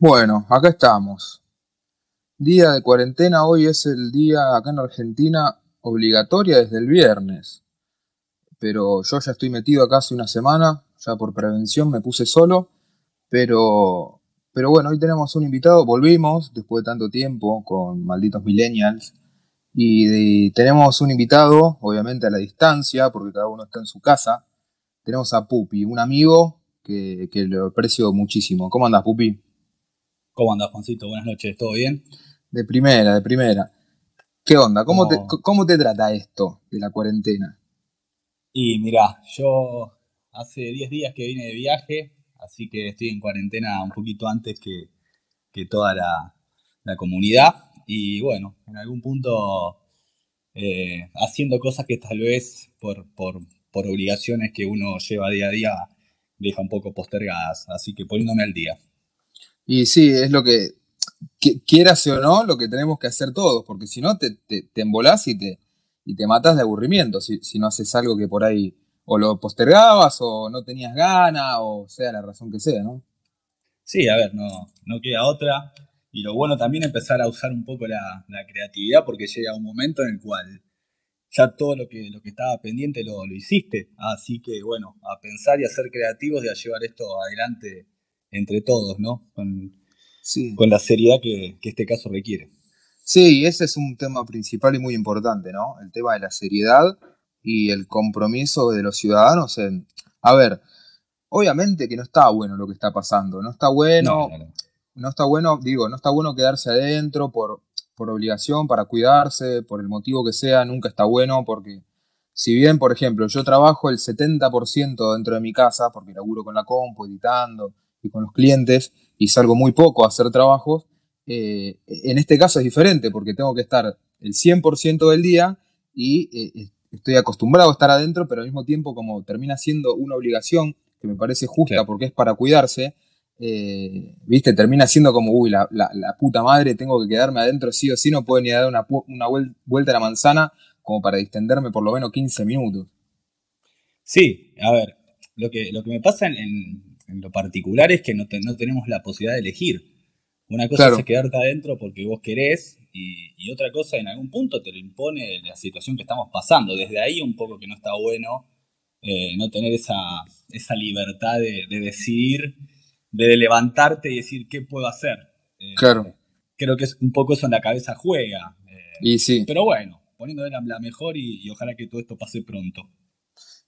Bueno, acá estamos. Día de cuarentena, hoy es el día acá en Argentina obligatoria desde el viernes. Pero yo ya estoy metido acá hace una semana, ya por prevención me puse solo, pero, pero bueno, hoy tenemos un invitado, volvimos después de tanto tiempo con malditos millennials y tenemos un invitado, obviamente a la distancia, porque cada uno está en su casa. Tenemos a Pupi, un amigo que, que lo aprecio muchísimo. ¿Cómo andas, Pupi? ¿Cómo andas, Juancito? Buenas noches, ¿todo bien? De primera, de primera. ¿Qué onda? ¿Cómo, te, ¿Cómo te trata esto de la cuarentena? Y mira, yo hace 10 días que vine de viaje, así que estoy en cuarentena un poquito antes que, toda la, comunidad. Y bueno, en algún punto eh, haciendo cosas que tal vez por, por, por obligaciones que uno lleva día a día deja un poco postergadas, así que poniéndome al día. Y sí, es lo que, quieras o no, lo que tenemos que hacer todos, porque si no te, te, embolás y te, y te matas de aburrimiento si, no haces algo que por ahí o lo postergabas o no tenías ganas o sea la razón que sea, ¿no? Sí, a ver, no, no queda otra. Y lo bueno también es empezar a usar un poco la, creatividad porque llega un momento en el cual ya todo lo que, lo que estaba pendiente lo, lo hiciste. Así que bueno, a pensar y a ser creativos y a llevar esto adelante entre todos, ¿no? Con, con la seriedad que, este caso requiere. Sí, ese es un tema principal y muy importante, ¿no? El tema de la seriedad y el compromiso de los ciudadanos en... A ver, obviamente que no está bueno lo que está pasando, no está bueno, no, está bueno, digo, no está bueno quedarse adentro por, por obligación, para cuidarse, por el motivo que sea, nunca está bueno porque si bien, por ejemplo, yo trabajo el 70% dentro de mi casa, porque laburo con la compu, editando, y con los clientes y salgo muy poco a hacer trabajos, eh, en este caso es diferente porque tengo que estar el 100% del día y eh, estoy acostumbrado a estar adentro, pero al mismo tiempo como termina siendo una obligación que me parece justa porque es para cuidarse, eh, viste, termina siendo como, uy, la, puta madre, tengo que quedarme adentro sí o sí, no puedo ni dar una, una vuelta a la manzana como para distenderme por lo menos 15 minutos. Sí, a ver, lo que, lo que me pasa en, en lo particular es que no, no tenemos la posibilidad de elegir. Una cosa es quedarte adentro porque vos querés y, otra cosa en algún punto te lo impone la situación que estamos pasando. Desde ahí un poco que no está bueno eh, no tener esa, esa libertad de, decidir, de levantarte y decir qué puedo hacer. Eh, claro. Creo que es un poco eso en la cabeza juega. Eh, y sí. Pero bueno, poniéndole la, la mejor y ojalá que todo esto pase pronto.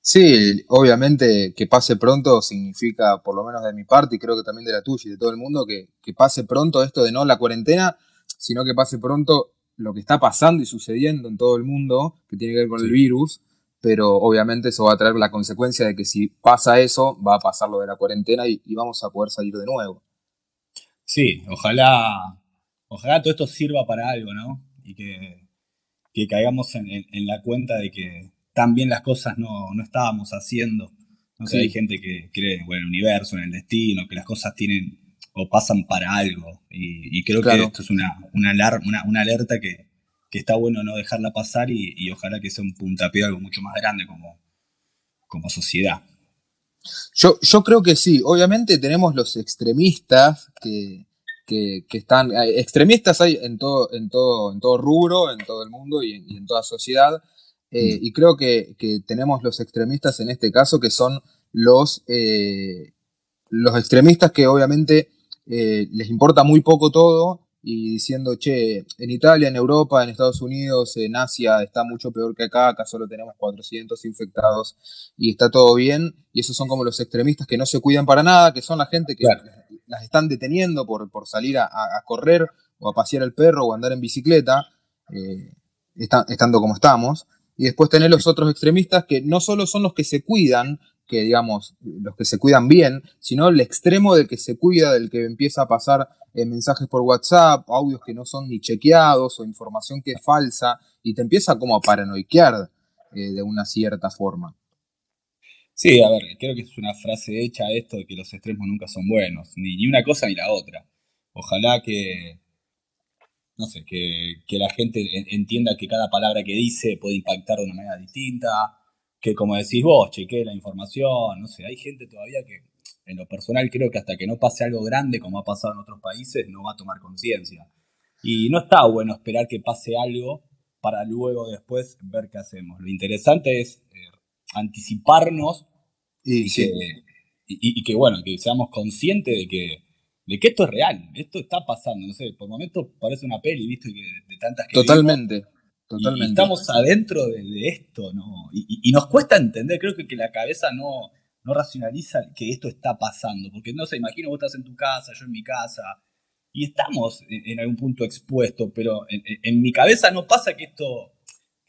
Sí, obviamente que pase pronto significa, por lo menos de mi parte, y creo que también de la tuya y de todo el mundo, que, pase pronto esto de no la cuarentena, sino que pase pronto lo que está pasando y sucediendo en todo el mundo, que tiene que ver con el virus, pero obviamente eso va a traer la consecuencia de que si pasa eso, va a pasar lo de la cuarentena y, vamos a poder salir de nuevo. Sí, ojalá, ojalá todo esto sirva para algo, ¿no? Y que, caigamos en la cuenta de que también las cosas no, estábamos haciendo. No sé, hay gente que cree en el universo, en el destino, que las cosas tienen o pasan para algo. Y, creo que esto es una, una, una, alerta que, está bueno no dejarla pasar y, ojalá que sea un puntapié algo mucho más grande como, como sociedad. Yo, yo creo que sí. Obviamente tenemos los extremistas que, están. Extremistas hay en todo, en todo, en todo rubro, en todo el mundo y en toda sociedad. Eh, mm. y creo que, tenemos los extremistas en este caso que son los, eh, los extremistas que obviamente eh, les importa muy poco todo y diciendo, che, en Italia, en Europa, en Estados Unidos, en Asia está mucho peor que acá, acá solo tenemos 400 infectados y está todo bien. Y esos son como los extremistas que no se cuidan para nada, que son la gente que las están deteniendo por, por salir a, correr o a pasear el perro o andar en bicicleta, estando como estamos. Y después tener los otros extremistas que no solo son los que se cuidan, que digamos, los que se cuidan bien, sino el extremo del que se cuida, del que empieza a pasar eh, mensajes por WhatsApp, audios que no son ni chequeados o información que es falsa, y te empieza como a paranoiquear eh, de una cierta forma. Sí, a ver, creo que es una frase hecha esto de que los extremos nunca son buenos, ni una cosa ni la otra. Ojalá que, no sé, que, la gente entienda que cada palabra que dice puede impactar de una manera distinta, que como decís vos, chequee la información, no sé, hay gente todavía que en lo personal creo que hasta que no pase algo grande como ha pasado en otros países, no va a tomar conciencia. Y no está bueno esperar que pase algo para luego después ver qué hacemos. Lo interesante es eh, anticiparnos y, que, y, que, bueno, que seamos conscientes de que, de que esto es real, esto está pasando, no sé, por momentos parece una peli, ¿viste? de tantas que Totalmente. Totalmente. estamos adentro de, esto, ¿no? Y, nos cuesta entender, creo que, que la cabeza no, no racionaliza que esto está pasando, porque no se imagino vos estás en tu casa, yo en mi casa, y estamos en, algún punto expuestos, pero en, mi cabeza no pasa que esto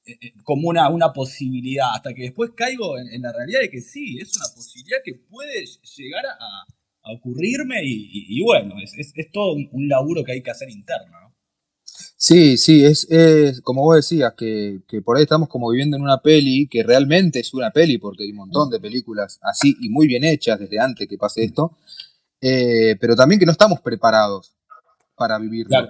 eh, eh, como una, una posibilidad, hasta que después caigo en, la realidad de que sí, es una posibilidad que puede llegar a, ocurrirme y, bueno, es, es, todo un, laburo que hay que hacer interno. ¿no? Sí, sí, es, es como vos decías, que, que, por ahí estamos como viviendo en una peli, que realmente es una peli, porque hay un montón de películas así y muy bien hechas desde antes que pase esto, eh, pero también que no estamos preparados para vivirlo.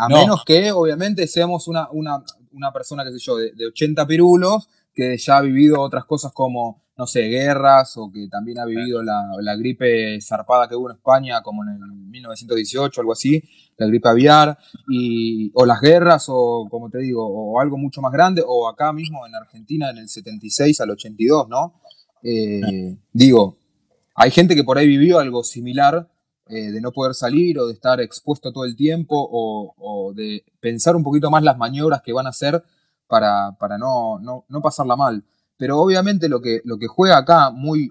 A menos que, obviamente, seamos una, una, persona, qué sé yo, de, 80 pirulos, que ya ha vivido otras cosas como, no sé, guerras, o que también ha vivido la, gripe zarpada que hubo en España, como en el 1918, algo así, la gripe aviar, y, o las guerras, o como te digo, o algo mucho más grande, o acá mismo en Argentina en el 76 al 82, ¿no? Eh, digo, hay gente que por ahí vivió algo similar, eh, de no poder salir o de estar expuesto todo el tiempo o, de pensar un poquito más las maniobras que van a hacer para, para no, no, pasarla mal. Pero obviamente lo que, lo que juega acá muy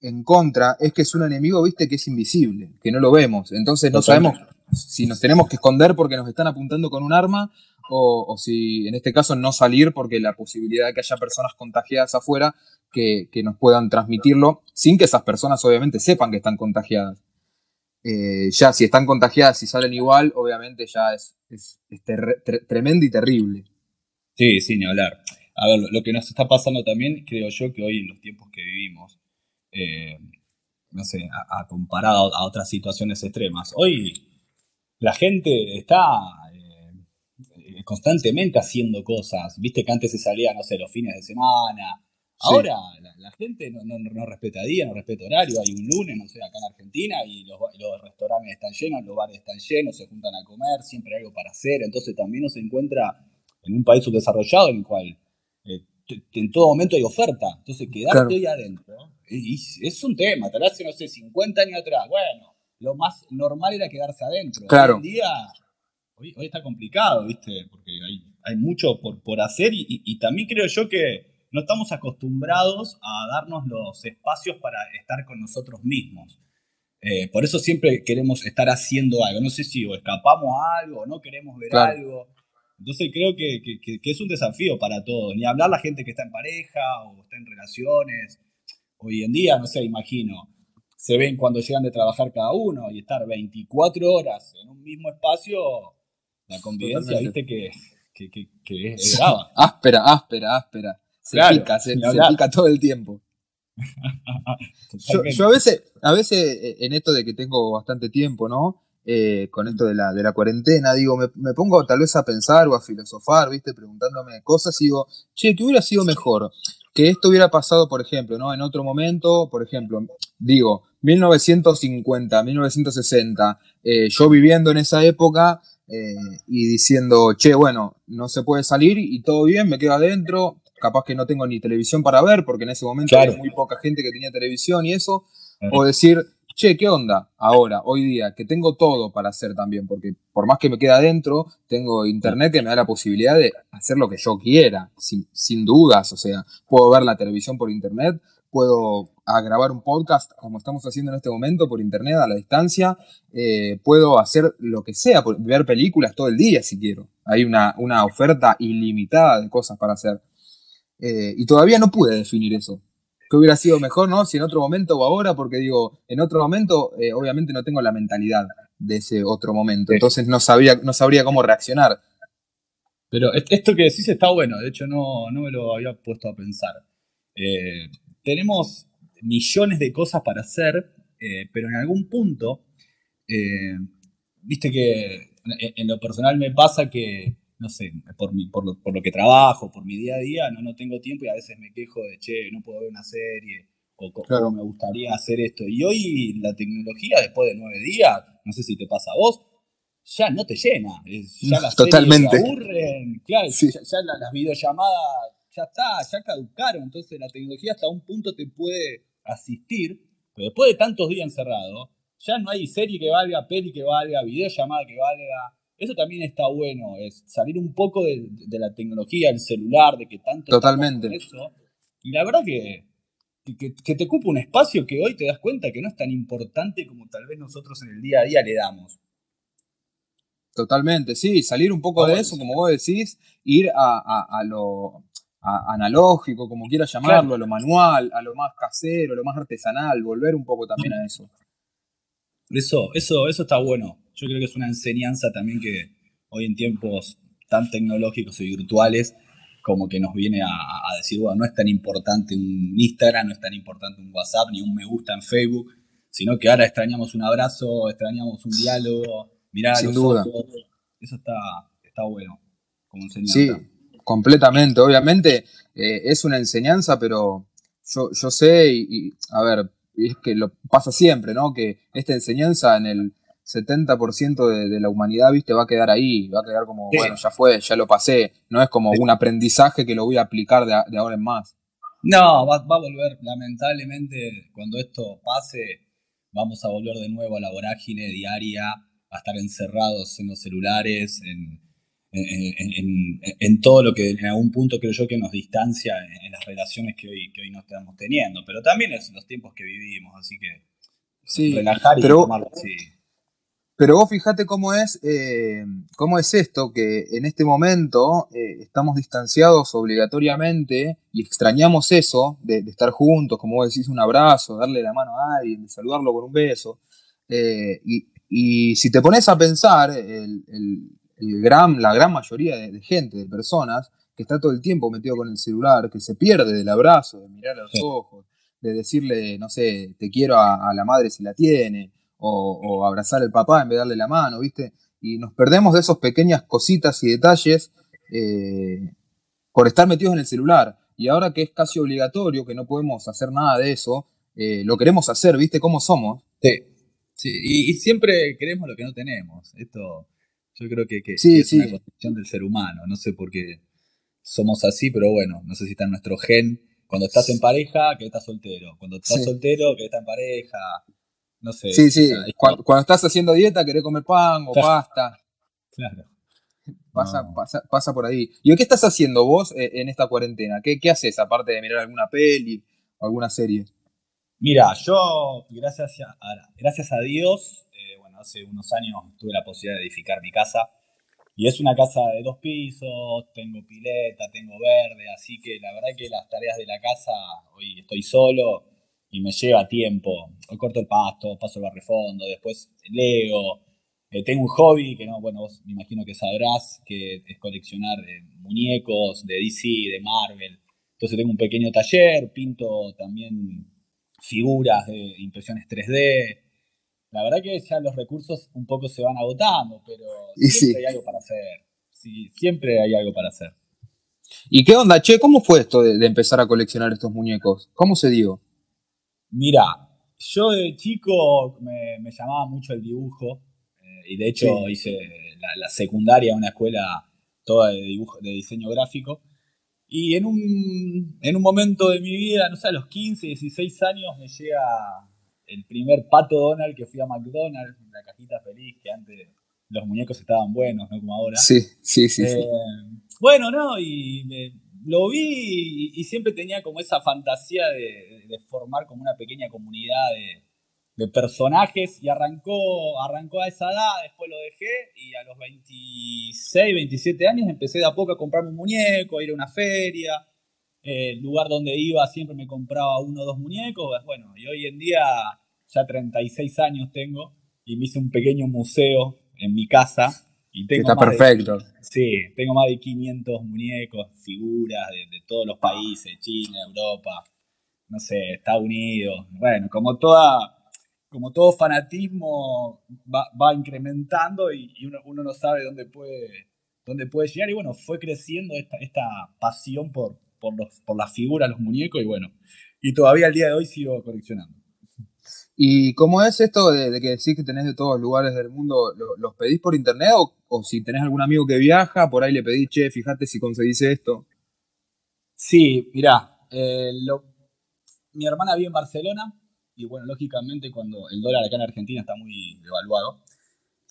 en contra es que es un enemigo, viste, que es invisible, que no lo vemos. Entonces no sabemos si nos tenemos que esconder porque nos están apuntando con un arma o, si en este caso no salir porque la posibilidad de que haya personas contagiadas afuera que, que, nos puedan transmitirlo sin que esas personas obviamente sepan que están contagiadas. Eh, ya si están contagiadas y salen igual, obviamente ya es, tremendo y terrible. Sí, ni hablar. A ver, lo que nos está pasando también, creo yo que hoy en los tiempos que vivimos, eh, no sé, a, comparado a otras situaciones extremas, hoy la gente está eh, constantemente haciendo cosas. Viste que antes se salía, no sé, los fines de semana, Ahora la, gente no, no, respeta día, no respeta horario. Hay un lunes, no sé, acá en Argentina y los, restaurantes están llenos, los bares están llenos, se juntan a comer, siempre hay algo para hacer. Entonces también uno se encuentra en un país subdesarrollado en el cual eh, en todo momento hay oferta. Entonces quedarte ahí adentro es un tema. Tal vez no sé, 50 años atrás, bueno, lo más normal era quedarse adentro. Claro. Hoy en día, hoy, está complicado, ¿viste? Porque hay, mucho por, por hacer y también creo yo que no estamos acostumbrados a darnos los espacios para estar con nosotros mismos. Eh, por eso siempre queremos estar haciendo algo. No sé si o escapamos a algo o no queremos ver algo. Entonces creo que, es un desafío para todos. Ni hablar la gente que está en pareja o está en relaciones. Hoy en día, no sé, imagino, se ven cuando llegan de trabajar cada uno y estar 24 horas en un mismo espacio, la convivencia, viste que, es brava. áspera, áspera, áspera. Se pica, se, pica todo el tiempo. yo, a veces, a veces eh, en esto de que tengo bastante tiempo, ¿no? Eh, con esto de la, de la cuarentena, digo, me, pongo tal vez a pensar o a filosofar, ¿viste? Preguntándome cosas y digo, che, ¿qué hubiera sido mejor? Que esto hubiera pasado, por ejemplo, ¿no? En otro momento, por ejemplo, digo, 1950, 1960, eh, yo viviendo en esa época y diciendo, che, bueno, no se puede salir y todo bien, me quedo adentro, capaz que no tengo ni televisión para ver, porque en ese momento había muy poca gente que tenía televisión y eso, o decir, che, ¿qué onda ahora, hoy día, que tengo todo para hacer también? Porque por más que me quede adentro, tengo internet que me da la posibilidad de hacer lo que yo quiera, sin, dudas, o sea, puedo ver la televisión por internet, puedo grabar un podcast como estamos haciendo en este momento por internet a la distancia, eh, puedo hacer lo que sea, ver películas todo el día si quiero. Hay una, una oferta ilimitada de cosas para hacer. Eh, y todavía no pude definir eso. ¿Qué hubiera sido mejor, no? Si en otro momento o ahora, porque digo, en otro momento, eh, obviamente no tengo la mentalidad de ese otro momento. Entonces no sabría, no sabría cómo reaccionar. Pero esto que decís está bueno, de hecho no, no me lo había puesto a pensar. Eh, tenemos millones de cosas para hacer, pero en algún punto, viste que en lo personal me pasa que no sé, por, mi, por, lo, por lo que trabajo, por mi día a día, no, no tengo tiempo y a veces me quejo de, che, no puedo ver una serie o cómo me gustaría hacer esto. Y hoy la tecnología, después de nueve días, no sé si te pasa a vos, ya no te llena. ya las Totalmente. aburren, claro, ya, las videollamadas ya está, ya caducaron. Entonces la tecnología hasta un punto te puede asistir, pero después de tantos días encerrado, ya no hay serie que valga, peli que valga, videollamada que valga. Eso también está bueno, es salir un poco de, la tecnología, del celular, de que tanto... Totalmente. Eso. Y la verdad que, que, te ocupa un espacio que hoy te das cuenta que no es tan importante como tal vez nosotros en el día a día le damos. Totalmente, sí, salir un poco de eso, como vos decís, ir a, lo analógico, como quieras llamarlo, a lo manual, a lo más casero, a lo más artesanal, volver un poco también a eso. Eso, eso, eso está bueno. Yo creo que es una enseñanza también que hoy en tiempos tan tecnológicos y virtuales, como que nos viene a, decir, bueno, no es tan importante un Instagram, no es tan importante un WhatsApp, ni un me gusta en Facebook, sino que ahora extrañamos un abrazo, extrañamos un diálogo, mirar a los duda. Eso está, está bueno como enseñanza. Sí, completamente. Obviamente eh, es una enseñanza, pero yo, yo sé, y, a ver, es que lo pasa siempre, ¿no? Que esta enseñanza en el 70% de, de, la humanidad, viste, va a quedar ahí, va a quedar como, bueno, ya fue, ya lo pasé, no es como un aprendizaje que lo voy a aplicar de, ahora en más. No, va, va, a volver, lamentablemente, cuando esto pase, vamos a volver de nuevo a la vorágine diaria, a estar encerrados en los celulares, en, en, todo lo que en algún punto creo yo que nos distancia en, las relaciones que hoy, que hoy no estamos teniendo, pero también es los tiempos que vivimos, así que sí, relajar y pero, tomarlo así. Pero vos fíjate cómo es, eh, cómo es esto, que en este momento eh, estamos distanciados obligatoriamente y extrañamos eso de, estar juntos, como vos decís, un abrazo, darle la mano a alguien, de saludarlo con un beso. Eh, y, si te pones a pensar, el, gran, la gran mayoría de, gente, de personas, que está todo el tiempo metido con el celular, que se pierde del abrazo, de mirar a los ojos, de decirle, no sé, te quiero a, la madre si la tiene, o, abrazar al papá en vez de darle la mano, ¿viste? Y nos perdemos de esas pequeñas cositas y detalles eh, por estar metidos en el celular. Y ahora que es casi obligatorio, que no podemos hacer nada de eso, eh, lo queremos hacer, ¿viste? ¿Cómo somos? Sí, sí. Y, y, siempre queremos lo que no tenemos. Esto yo creo que, es una condición del ser humano. No sé por qué somos así, pero bueno, no sé si está en nuestro gen. Cuando estás en pareja, que estás soltero. Cuando estás soltero, que estás en pareja. No sé. Sí, sí. cuando, estás haciendo dieta, querés comer pan o pasta. Claro. Pasa, pasa, por ahí. ¿Y qué estás haciendo vos eh, en esta cuarentena? ¿Qué, ¿Qué haces aparte de mirar alguna peli o alguna serie? Mira, yo, gracias a, gracias a Dios, hace unos años tuve la posibilidad de edificar mi casa. Y es una casa de dos pisos, tengo pileta, tengo verde, así que la verdad que las tareas de la casa, hoy estoy solo y me lleva tiempo. Hoy corto el pasto, paso el barrefondo, después leo. Eh, tengo un hobby que no, bueno, vos me imagino que sabrás, que es coleccionar eh, muñecos de DC, de Marvel. Entonces tengo un pequeño taller, pinto también figuras de impresiones 3D, la verdad que ya los recursos un poco se van agotando, pero siempre hay algo para hacer. Sí, siempre hay algo para hacer. ¿Y qué onda, che? ¿Cómo fue esto de, empezar a coleccionar estos muñecos? ¿Cómo se dio? Mira, yo de chico me, llamaba mucho el dibujo eh, y de hecho hice la, secundaria en una escuela toda de, dibujo, de diseño gráfico. Y en un, en un momento de mi vida, no sé, a los 15, 16 años me llega el primer pato Donald que fui a McDonald's, la cajita feliz, que antes los muñecos estaban buenos, no como ahora. Sí, sí, sí. Eh, bueno, ¿no? Y lo vi y, siempre tenía como esa fantasía de, formar como una pequeña comunidad de, personajes y arrancó, arrancó a esa edad, después lo dejé y a los 26, 27 años empecé de a poco a comprarme un muñeco, a ir a una feria. el lugar donde iba siempre me compraba uno o dos muñecos. Bueno, y hoy en día ya 36 años tengo y me hice un pequeño museo en mi casa. Y tengo Está perfecto. sí, tengo más de 500 muñecos, figuras de, todos los países, China, Europa, no sé, Estados Unidos. Bueno, como toda como todo fanatismo va, incrementando y, uno, no sabe dónde puede, dónde puede llegar. Y bueno, fue creciendo esta, esta pasión por, por, los, por las figuras, los muñecos, y bueno, y todavía al día de hoy sigo coleccionando. ¿Y cómo es esto de, que decís que tenés de todos los lugares del mundo? ¿Los pedís por internet o, si tenés algún amigo que viaja, por ahí le pedís, che, fíjate si conseguís esto? Sí, mirá, eh, mi hermana vive en Barcelona y bueno, lógicamente cuando el dólar acá en Argentina está muy devaluado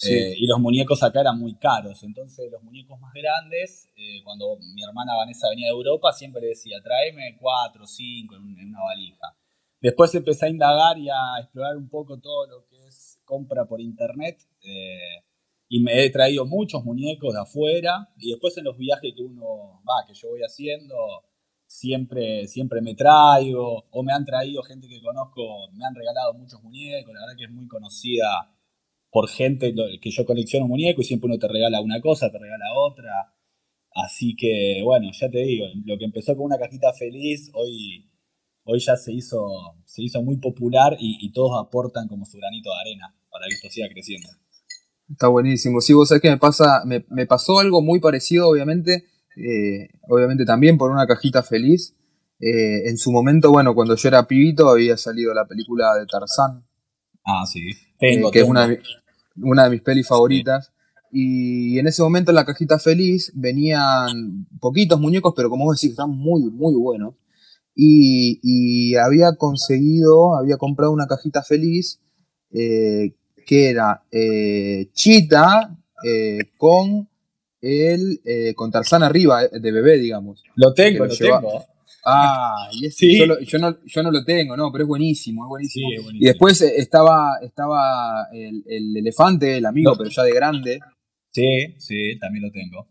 eh, y los muñecos acá eran muy caros, entonces los muñecos más grandes, eh, cuando mi hermana Vanessa venía de Europa, siempre le decía, tráeme cuatro o cinco en una valija. Después empecé a indagar y a explorar un poco todo lo que es compra por internet. Eh, y me he traído muchos muñecos de afuera. Y después en los viajes que uno va, que yo voy haciendo, siempre, siempre me traigo. O me han traído gente que conozco, me han regalado muchos muñecos. La verdad que es muy conocida por gente que yo colecciono muñecos y siempre uno te regala una cosa, te regala otra. Así que, bueno, ya te digo, lo que empezó con una cajita feliz, hoy hoy ya se hizo, se hizo muy popular y, todos aportan como su granito de arena para que esto siga creciendo. Está buenísimo. Sí, vos sabés que me pasa, me, pasó algo muy parecido, obviamente, eh, obviamente también por una cajita feliz. Eh, en su momento, bueno, cuando yo era pibito había salido la película de Tarzán. Ah, sí. Eh, que es una de, una de mis pelis favoritas. Y en ese momento en la cajita feliz venían poquitos muñecos, pero como vos decís, están muy, muy buenos y, había conseguido, había comprado una cajita feliz eh, que era eh, Chita eh, con el con Tarzán arriba de bebé, digamos. Lo tengo, lo, tengo. Ah, y ese, yo, no, yo, no, lo tengo, no, pero es buenísimo, es buenísimo. Y después estaba, estaba el, elefante, el amigo, pero ya de grande. Sí, sí, también lo tengo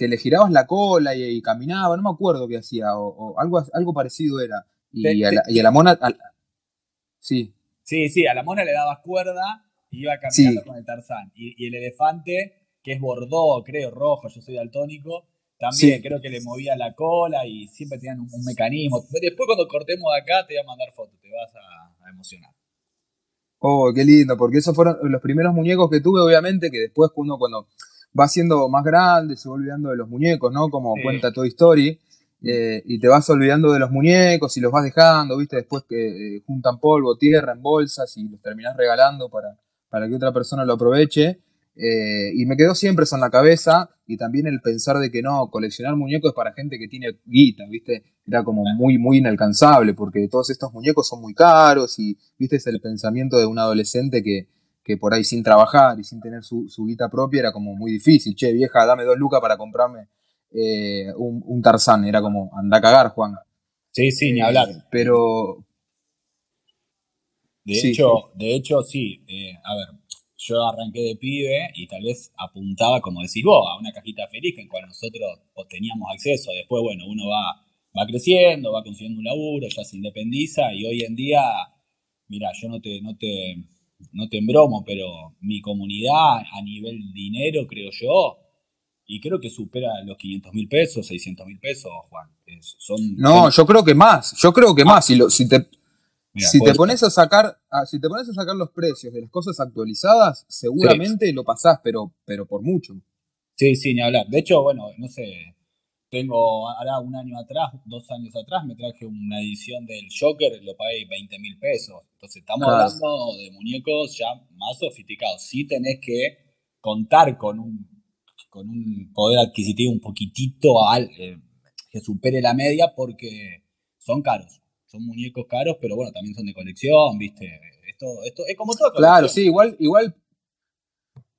que le girabas la cola y, caminaba, no me acuerdo qué hacía, o, algo, algo parecido era. Y, a, la, mona. sí. Sí, sí, a la mona le dabas cuerda y iba caminando con el Tarzán. Y, el elefante, que es bordó, creo, rojo, yo soy daltónico, también creo que le movía la cola y siempre tenían un, mecanismo. Después, cuando cortemos de acá, te voy a mandar fotos, te vas a, a emocionar. Oh, qué lindo, porque esos fueron los primeros muñecos que tuve, obviamente, que después uno cuando va siendo más grande, se va olvidando de los muñecos, ¿no? Como cuenta Toy Story. Eh, y te vas olvidando de los muñecos y los vas dejando, ¿viste? Después que eh, juntan polvo, tierra en bolsas y los terminás regalando para, para que otra persona lo aproveche. Eh, y me quedó siempre eso en la cabeza y también el pensar de que no, coleccionar muñecos es para gente que tiene guita, ¿viste? Era como muy, muy inalcanzable porque todos estos muñecos son muy caros y, ¿viste? Es el pensamiento de un adolescente que, que por ahí sin trabajar y sin tener su, guita propia era como muy difícil. Che, vieja, dame dos lucas para comprarme eh, un, Tarzán. Era como, anda a cagar, Juan. Sí, sí, ni hablar. Eh, pero. De hecho, de hecho, sí. Eh, a ver, yo arranqué de pibe y tal vez apuntaba, como decís vos, a una cajita feliz en cual nosotros teníamos acceso. Después, bueno, uno va, va creciendo, va consiguiendo un laburo, ya se independiza y hoy en día, mira, yo no te, no te, no te embromo, pero mi comunidad a nivel dinero, creo yo, y creo que supera los 500 mil pesos, 600 mil pesos, Juan. son, no, yo creo que más, yo creo que más. Si, si te, si te pones a sacar, ah, si te pones a sacar los precios de las cosas actualizadas, seguramente lo pasás, pero, pero por mucho. Sí, sí, ni hablar. De hecho, bueno, no sé, tengo, ahora un año atrás, dos años atrás, me traje una edición del Joker, lo pagué 20 mil pesos. Entonces estamos hablando de muñecos ya más sofisticados. Sí tenés que contar con un, con un poder adquisitivo un poquitito al, eh, que supere la media porque son caros. Son muñecos caros, pero bueno, también son de colección, ¿viste? Esto, esto es como todo. Claro, sí, igual, igual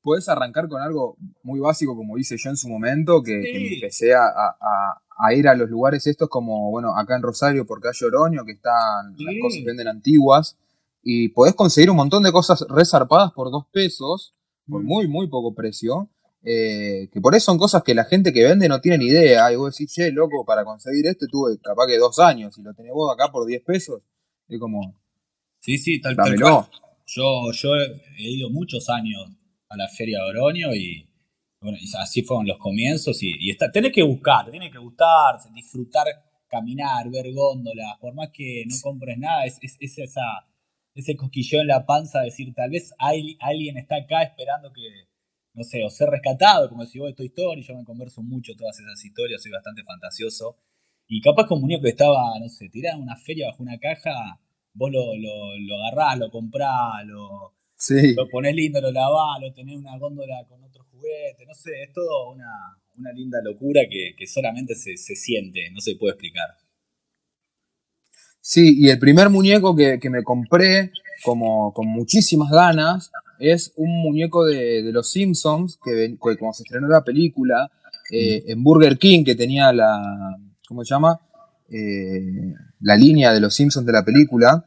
puedes arrancar con algo muy básico, como hice yo en su momento, que, empecé a, ir a los lugares estos, como, bueno, acá en Rosario, por calle Oroño, que están, las cosas venden antiguas, y podés conseguir un montón de cosas resarpadas por dos pesos, por mm. muy, muy poco precio, eh, que por eso son cosas que la gente que vende no tiene ni idea. Y vos decís, che, loco, para conseguir esto tuve capaz que dos años, y lo tenés vos acá por 10 pesos, es como... Sí, sí, tal, tal cual. Yo, yo he ido muchos años a la feria de Oroño y, bueno, así fueron los comienzos y, y está, tenés que buscar, tenés que gustar, disfrutar, caminar, ver góndolas, por más que no compres nada, es, es, esa, ese cosquillón en la panza de decir, tal vez hay, alguien está acá esperando que, no sé, o ser rescatado, como si vos tu historia, yo me converso mucho todas esas historias, soy bastante fantasioso. Y capaz con un muñeco que estaba, no sé, tirado en una feria bajo una caja, vos lo, lo, lo agarrás, lo comprás, lo, lo ponés lindo, lo lavás, lo tenés una góndola con otro juguete, no sé, es todo una, una linda locura que, que solamente se, se, siente, no se puede explicar. Sí, y el primer muñeco que, que me compré como con muchísimas ganas es un muñeco de, de los Simpsons, que, que, como se estrenó la película, eh, en Burger King, que tenía la, ¿cómo se llama? Eh, la línea de los Simpsons de la película,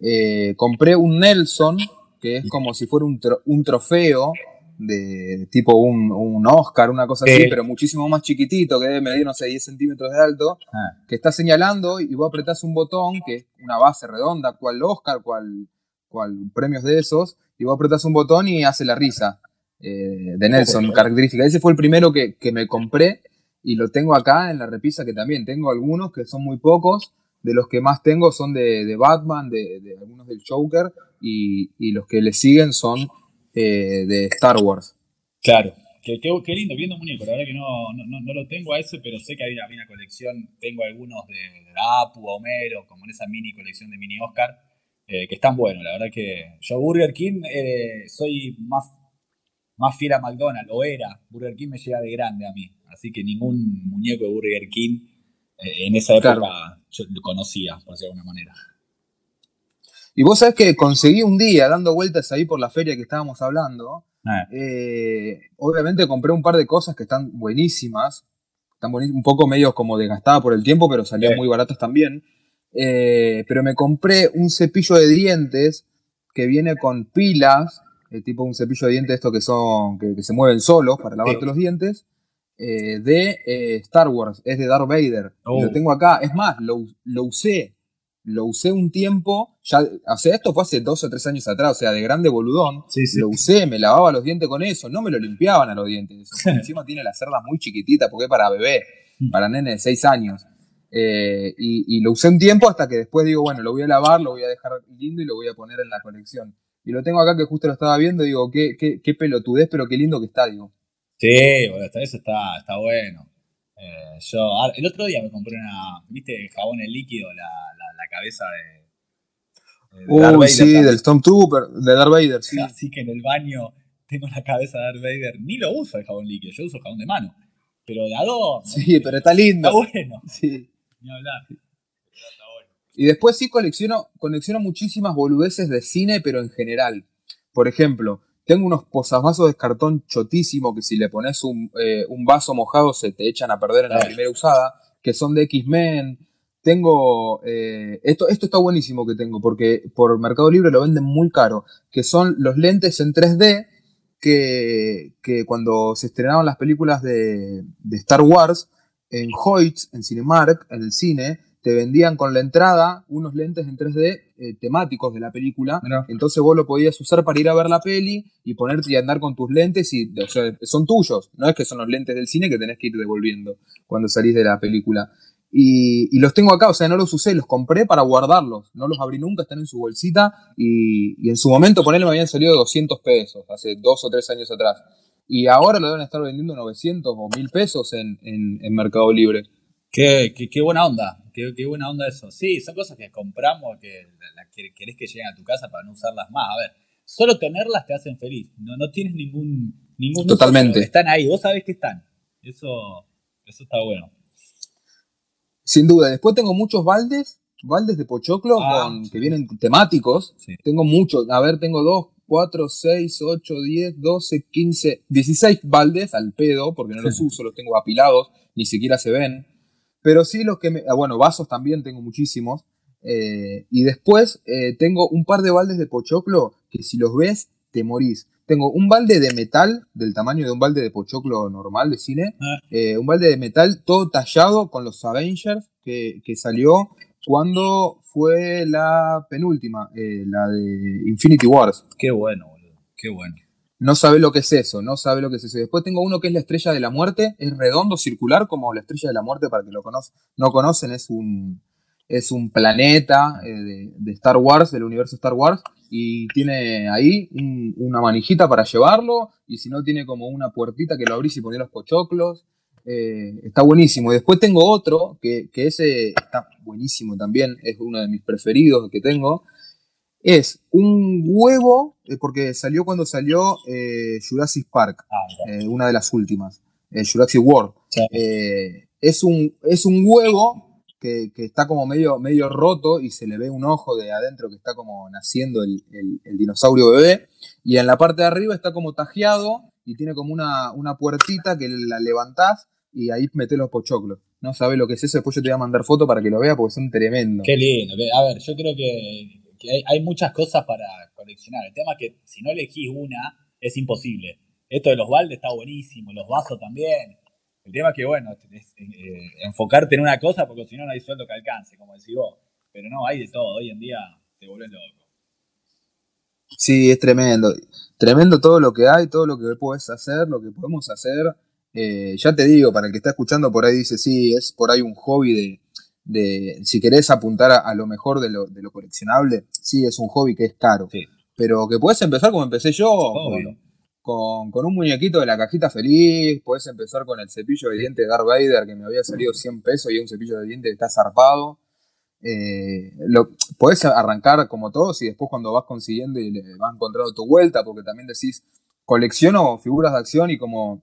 eh, compré un Nelson, que es como si fuera un, tro un trofeo de tipo un, un, Oscar, una cosa así, pero muchísimo más chiquitito, que debe medir, no sé, 10 centímetros de alto, ah. que está señalando y vos apretás un botón, que es una base redonda, cual Oscar, cual, cual premios de esos, y vos apretás un botón y hace la risa eh, de Nelson, característica. Ese fue el primero que, que me compré y lo tengo acá en la repisa que también tengo algunos que son muy pocos. De los que más tengo son de, de Batman, de, de, algunos del Joker y, y, los que le siguen son eh, de Star Wars. Claro, qué, qué, qué, lindo, viendo muñeco. La verdad que no, no, no, lo tengo a ese, pero sé que hay, hay una colección. Tengo algunos de, de Apu, Homero, como en esa mini colección de mini Oscar, eh, que están buenos. La verdad que yo, Burger King, eh, soy más, más fiel a McDonald's, o era. Burger King me llega de grande a mí así que ningún muñeco de Burger King eh, en esa época claro. yo lo conocía, por decirlo de alguna manera. Y vos sabés que conseguí un día, dando vueltas ahí por la feria que estábamos hablando, ah. eh, obviamente compré un par de cosas que están buenísimas, están buenísimas, un poco medio como desgastadas por el tiempo, pero salían sí. muy baratas también. Eh, pero me compré un cepillo de dientes que viene con pilas, eh, tipo un cepillo de dientes estos que son que, que se mueven solos para lavarte sí. los dientes eh, de Star Wars, es de Darth Vader. Oh. Lo tengo acá. Es más, lo, lo, usé. Lo usé un tiempo. Ya, o sea, esto fue hace dos o tres años atrás, o sea, de grande boludón. Sí, sí. Lo usé, me lavaba los dientes con eso. No me lo limpiaban a los dientes. Eso, encima tiene las cerdas muy chiquititas porque es para bebé, mm. para nene de seis años. Eh, y, y, lo usé un tiempo hasta que después digo, bueno, lo voy a lavar, lo voy a dejar lindo y lo voy a poner en la colección. Y lo tengo acá que justo lo estaba viendo y digo, qué, qué, qué pelotudez, pero qué lindo que está, digo. Sí, bueno, hasta eso está, está bueno. Eh, yo, el otro día me compré una, ¿viste? El jabón en líquido, la cabeza de. de Uy, Vader, sí, también. del Stormtrooper, de Darth Vader, sí. Así que en el baño tengo la cabeza de Darth Vader. Ni lo uso el jabón líquido, yo uso jabón de mano. Pero de adorno. Sí, pero está lindo. Está bueno. Sí. Ni hablar. Y después sí colecciono, colecciono muchísimas boludeces de cine, pero en general. Por ejemplo, tengo unos posavasos de cartón chotísimo que si le pones un, eh, un, vaso mojado se te echan a perder en la primera usada, que son de X-Men. Tengo, eh, esto, esto está buenísimo que tengo, porque por Mercado Libre lo venden muy caro, que son los lentes en 3D que, que cuando se estrenaban las películas de, de Star Wars, en Hoyts, en Cinemark, en el cine, te vendían con la entrada unos lentes en 3D eh, temáticos de la película. Entonces vos lo podías usar para ir a ver la peli y ponerte y andar con tus lentes y, o sea, son tuyos. No es que son los lentes del cine que tenés que ir devolviendo cuando salís de la película. Y, y, los tengo acá, o sea, no los usé, los compré para guardarlos. No los abrí nunca, están en su bolsita. Y, y en su momento, ponerle, me habían salido 200 pesos, hace dos o tres años atrás. Y ahora lo deben estar vendiendo 900 o 1000 pesos en, en, en Mercado Libre. Qué, qué, qué, buena onda, qué, qué, buena onda eso. Sí, son cosas que compramos, que, la, que, querés que lleguen a tu casa para no usarlas más. A ver, solo tenerlas te hacen feliz. No, no tienes ningún, ningún Totalmente. Uso, están ahí, vos sabés que están. Eso, eso está bueno. Sin duda. Después tengo muchos baldes, baldes de pochoclo ah, con, sí. que vienen temáticos. Sí. Tengo muchos. A ver, tengo dos, 4, 6, 8, 10, 12, 15, 16 baldes al pedo, porque no los uso, los tengo apilados, ni siquiera se ven. Pero sí los que me... Ah, bueno, vasos también tengo muchísimos. Eh, y después eh, tengo un par de baldes de pochoclo que si los ves te morís. Tengo un balde de metal del tamaño de un balde de pochoclo normal de cine. Ah. Eh, un balde de metal todo tallado con los Avengers que, que salió cuando fue la penúltima, eh, la de Infinity Wars. Qué bueno, boludo. Qué bueno no sabe lo que es eso, no sabe lo que es eso. Después tengo uno que es la estrella de la muerte, es redondo, circular, como la estrella de la muerte, para que lo cono no conocen, es un, es un planeta eh, de, de, Star Wars, del universo Star Wars, y tiene ahí un, una manijita para llevarlo, y si no tiene como una puertita que lo abrís y ponés los pochoclos. eh, está buenísimo. Y después tengo otro, que, que, ese está buenísimo también, es uno de mis preferidos que tengo. Es un huevo, eh, porque salió cuando salió Jurassic Park, ah, una de las últimas, Jurassic World. es, un, es un huevo que, está como medio, medio roto y se le ve un ojo de adentro que está como naciendo el, el dinosaurio bebé. Y en la parte de arriba está como tajeado y tiene como una, una puertita que la levantás y ahí metés los pochoclos. No sabes lo que es eso, después yo te voy a mandar foto para que lo veas porque son tremendos. Qué lindo. A ver, yo creo que, hay, muchas cosas para coleccionar. El tema es que si no elegís una, es imposible. Esto de los baldes está buenísimo, los vasos también. El tema es que, bueno, es, eh, enfocarte en una cosa porque si no, no hay sueldo que alcance, como decís vos. Pero no, hay de todo. Hoy en día te volvés loco. Sí, es tremendo. Tremendo todo lo que hay, todo lo que puedes hacer, lo que podemos hacer. Eh, ya te digo, para el que está escuchando por ahí dice, sí, es por ahí un hobby de, si querés apuntar a, lo mejor de lo, de lo, coleccionable, sí, es un hobby que es caro. Pero que puedes empezar como empecé yo, con, con, un muñequito de la cajita feliz, puedes empezar con el cepillo de diente de Darth Vader que me había salido 100 pesos y un cepillo de diente que está zarpado. Eh, lo, podés arrancar como todos y después cuando vas consiguiendo y le vas encontrando tu vuelta, porque también decís, colecciono figuras de acción y como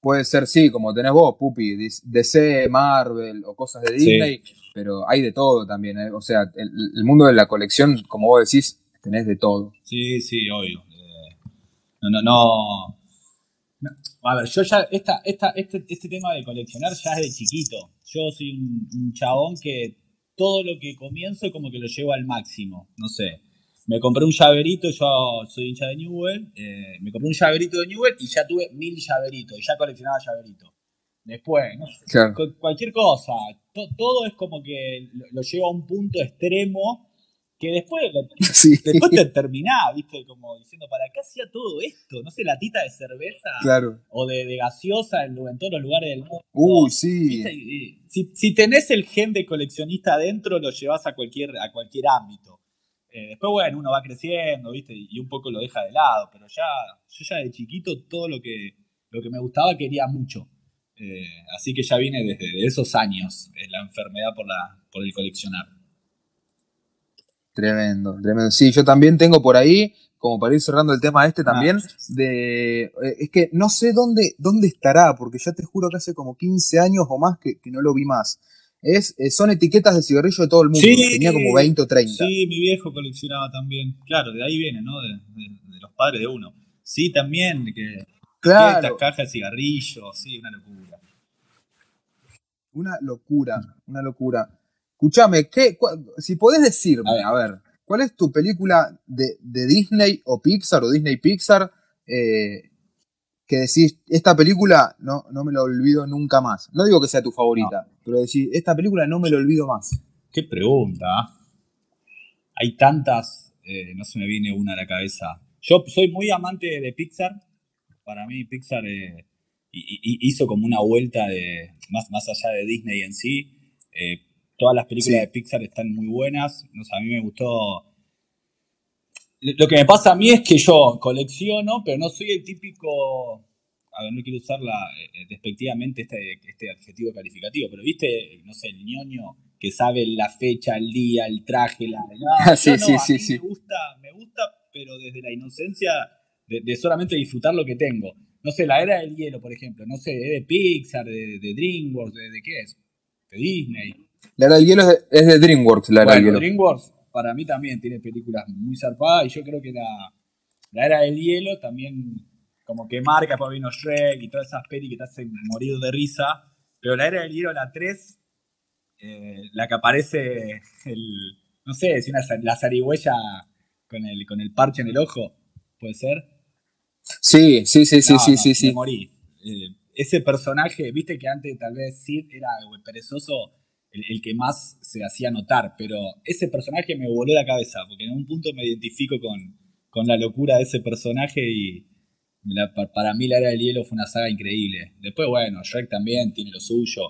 puede ser, sí, como tenés vos, Pupi, DC, Marvel o cosas de Disney, pero hay de todo también. ¿eh? O sea, el, mundo de la colección, como vos decís, tenés de todo. Sí, sí, obvio. No, no, no. A ver, yo ya, esta, esta, este, este tema de coleccionar ya es de chiquito. Yo soy un, un chabón que todo lo que comienzo como que lo llevo al máximo. No sé, me compré un llaverito, yo soy hincha de Newell, eh, me compré un llaverito de Newell y ya tuve mil llaveritos y ya coleccionaba llaveritos. Después, no sé, cualquier cosa, todo es como que lo, llevo a un punto extremo que después, después te terminaba, ¿viste? Como diciendo, ¿para qué hacía todo esto? No sé, latita de cerveza o de, gaseosa en, todos los lugares del mundo. Uy, sí. Si, si, tenés el gen de coleccionista adentro, lo llevas a cualquier, a cualquier ámbito. Eh, después, bueno, uno va creciendo, ¿viste? Y un poco lo deja de lado, pero ya, yo ya de chiquito todo lo que, lo que me gustaba quería mucho. Eh, así que ya viene desde esos años eh, la enfermedad por, la, por el coleccionar. Tremendo, tremendo. Sí, yo también tengo por ahí, como para ir cerrando el tema este también, ah. de es que no sé dónde, dónde estará, porque ya te juro que hace como 15 años o más que, que no lo vi más es, eh, son etiquetas de cigarrillo de todo el mundo. Tenía como 20 o 30. Sí, mi viejo coleccionaba también. Claro, de ahí viene, ¿no? De, los padres de uno. Sí, también, que, claro. estas cajas de cigarrillos, sí, una locura. Una locura, una locura. Escúchame, ¿qué, si podés decirme, a ver, ¿cuál es tu película de, de Disney o Pixar o Disney Pixar eh, que decís, esta película no, no me la olvido nunca más. No digo que sea tu favorita, pero decís, esta película no me la olvido más. Qué pregunta. Hay tantas, eh, no se me viene una a la cabeza. Yo soy muy amante de Pixar. Para mí Pixar eh, hizo como una vuelta de más, más allá de Disney en sí. Eh, todas las películas de Pixar están muy buenas. No a mí me gustó lo que me pasa a mí es que yo colecciono, pero no soy el típico. A ver, no quiero usar eh, despectivamente este, este adjetivo calificativo, pero viste, no sé, el ñoño que sabe la fecha, el día, el traje, la. No, sí, sí, sí, sí. Me gusta, me gusta, pero desde la inocencia de, solamente disfrutar lo que tengo. No sé, la era del hielo, por ejemplo, no sé, ¿es de Pixar, de, DreamWorks, de, qué es? De Disney. La era del hielo es de, DreamWorks, la era del hielo. DreamWorks para mí también tiene películas muy zarpadas y yo creo que la, la era del hielo también como que marca, por vino Shrek y todas esas pelis que te hacen morir de risa, pero la era del hielo, la 3, eh, la que aparece el, no sé, si una, la zarigüeya con el, con el parche en el ojo, ¿puede ser? Sí, sí, sí, sí, sí, sí, sí. Morí. Eh, ese personaje, viste que antes tal vez Sid era perezoso, el, que más se hacía notar, pero ese personaje me voló la cabeza, porque en un punto me identifico con, con la locura de ese personaje y para mí la era del hielo fue una saga increíble. Después, bueno, Shrek también tiene lo suyo,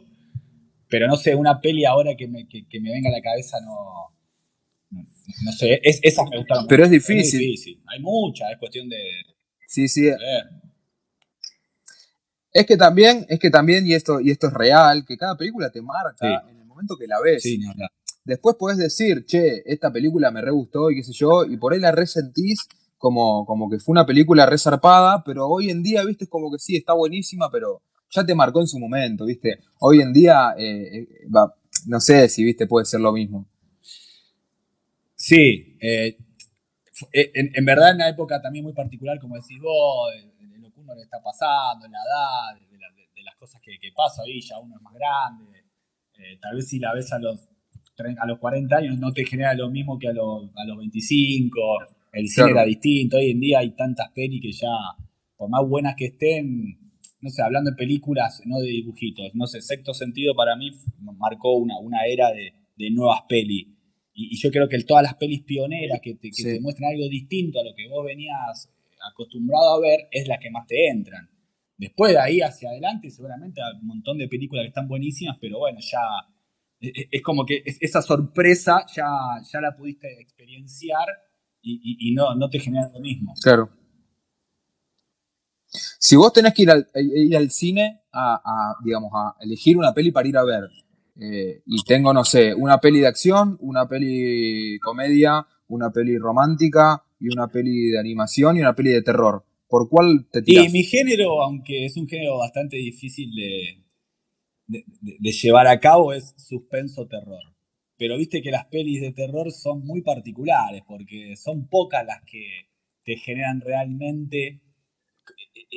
pero no sé, una peli ahora que me, que, me venga a la cabeza no... No, sé, es, esas me gustaron. Pero es difícil. Hay muchas, es cuestión de... Sí, sí. Es que también, es que también, y esto, y esto es real, que cada película te marca momento que la ves. Sí. Después podés decir, che, esta película me re gustó y qué sé yo, y por ahí la resentís como, como que fue una película resarpada, pero hoy en día, viste, es como que sí, está buenísima, pero ya te marcó en su momento, viste. Hoy en día, eh, eh, va, no sé si, viste, puede ser lo mismo. Sí, eh, en, en, verdad en una época también muy particular, como decís vos, de, lo que uno le está pasando, la edad, de, la, de las cosas que, que, pasa ahí, ya uno es más grande, tal vez si la ves a los, a los 40 años no te genera lo mismo que a los, a los 25, el cine era distinto, hoy en día hay tantas pelis que ya, por más buenas que estén, no sé, hablando de películas, no de dibujitos, no sé, sexto sentido para mí marcó una, una era de, de nuevas pelis. Y, y, yo creo que todas las pelis pioneras que, te, que sí. te muestran algo distinto a lo que vos venías acostumbrado a ver, es la que más te entran. Después de ahí hacia adelante, seguramente hay un montón de películas que están buenísimas, pero bueno, ya es, es como que esa sorpresa ya, ya la pudiste experienciar y, no, no te genera lo mismo. Claro. Si vos tenés que ir al, ir al cine a, a, digamos, a elegir una peli para ir a ver, eh, y tengo, no sé, una peli de acción, una peli comedia, una peli romántica y una peli de animación y una peli de terror, ¿por cuál te tiras? Y mi género, aunque es un género bastante difícil de, de, llevar a cabo, es suspenso-terror pero viste que las pelis de terror son muy particulares, porque son pocas las que te generan realmente